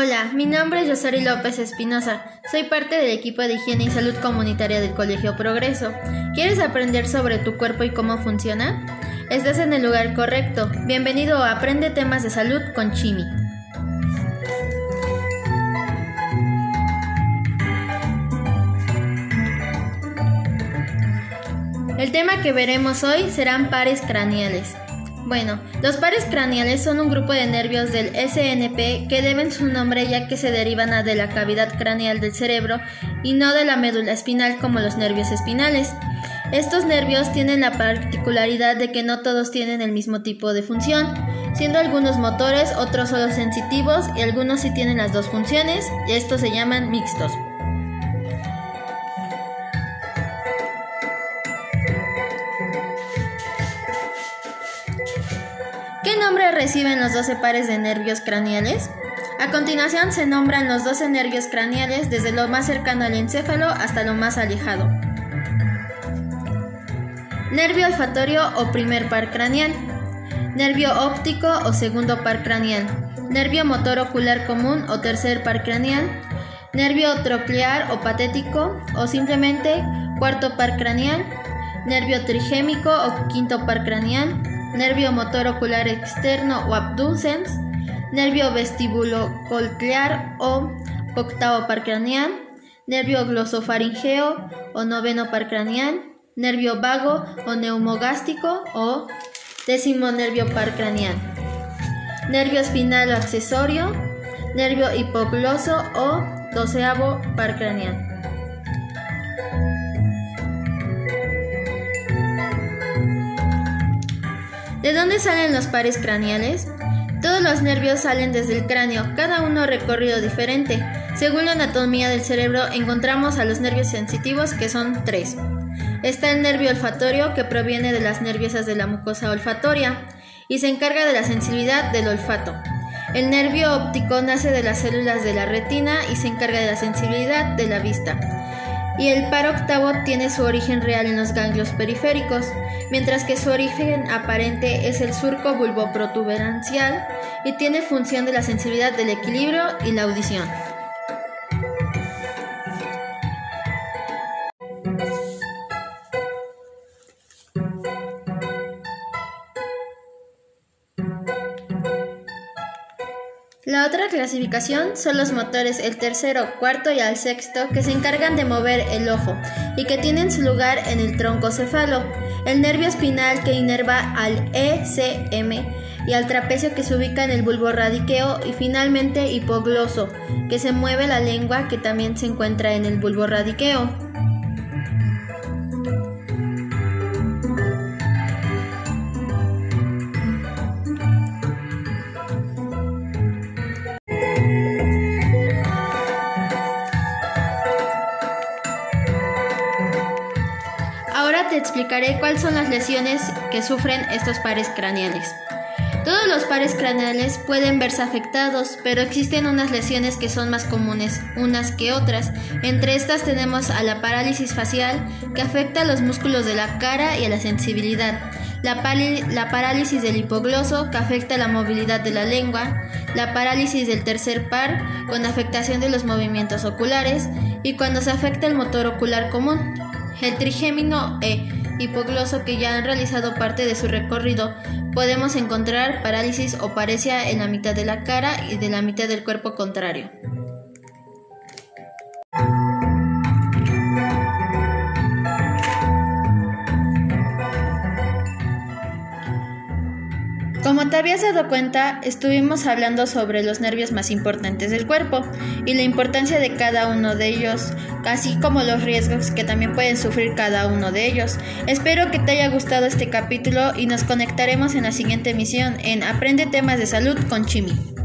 Hola, mi nombre es Yosari López Espinosa. Soy parte del equipo de higiene y salud comunitaria del Colegio Progreso. ¿Quieres aprender sobre tu cuerpo y cómo funciona? Estás en el lugar correcto. Bienvenido a Aprende temas de salud con Chimi. El tema que veremos hoy serán pares craneales. Bueno, los pares craneales son un grupo de nervios del SNP que deben su nombre ya que se derivan de la cavidad craneal del cerebro y no de la médula espinal como los nervios espinales. Estos nervios tienen la particularidad de que no todos tienen el mismo tipo de función, siendo algunos motores, otros solo sensitivos y algunos sí tienen las dos funciones, y estos se llaman mixtos. Nombre reciben los 12 pares de nervios craneales? A continuación se nombran los 12 nervios craneales desde lo más cercano al encéfalo hasta lo más alejado. Nervio olfatorio o primer par craneal. Nervio óptico o segundo par craneal. Nervio motor ocular común o tercer par craneal. Nervio troclear o patético o simplemente cuarto par craneal. Nervio trigémico o quinto par craneal nervio motor ocular externo o abducens, nervio vestibulocochlear o octavo par craneal, nervio glosofaringeo o noveno par craneal, nervio vago o neumogástico o décimo nervio par craneal, nervio espinal o accesorio, nervio hipogloso o doceavo par craneal. ¿De dónde salen los pares craneales? Todos los nervios salen desde el cráneo, cada uno recorrido diferente. Según la anatomía del cerebro, encontramos a los nervios sensitivos, que son tres. Está el nervio olfatorio, que proviene de las nerviosas de la mucosa olfatoria, y se encarga de la sensibilidad del olfato. El nervio óptico nace de las células de la retina y se encarga de la sensibilidad de la vista y el par octavo tiene su origen real en los ganglios periféricos, mientras que su origen aparente es el surco bulboprotuberancial y tiene función de la sensibilidad del equilibrio y la audición. La otra clasificación son los motores el tercero, cuarto y al sexto que se encargan de mover el ojo y que tienen su lugar en el tronco cefalo, el nervio espinal que inerva al ECM y al trapecio que se ubica en el bulbo radiqueo y finalmente hipogloso, que se mueve la lengua que también se encuentra en el bulbo radiqueo. Te explicaré cuáles son las lesiones que sufren estos pares craneales. Todos los pares craneales pueden verse afectados, pero existen unas lesiones que son más comunes unas que otras. Entre estas tenemos a la parálisis facial, que afecta a los músculos de la cara y a la sensibilidad. La, la, parálisis del hipogloso, que afecta a la movilidad de la lengua. La parálisis del tercer par, con afectación de los movimientos oculares. Y cuando se afecta el motor ocular común. El trigémino e hipogloso que ya han realizado parte de su recorrido, podemos encontrar parálisis o parecia en la mitad de la cara y de la mitad del cuerpo contrario. Como te habías dado cuenta, estuvimos hablando sobre los nervios más importantes del cuerpo y la importancia de cada uno de ellos, así como los riesgos que también pueden sufrir cada uno de ellos. Espero que te haya gustado este capítulo y nos conectaremos en la siguiente emisión en Aprende temas de salud con Chimi.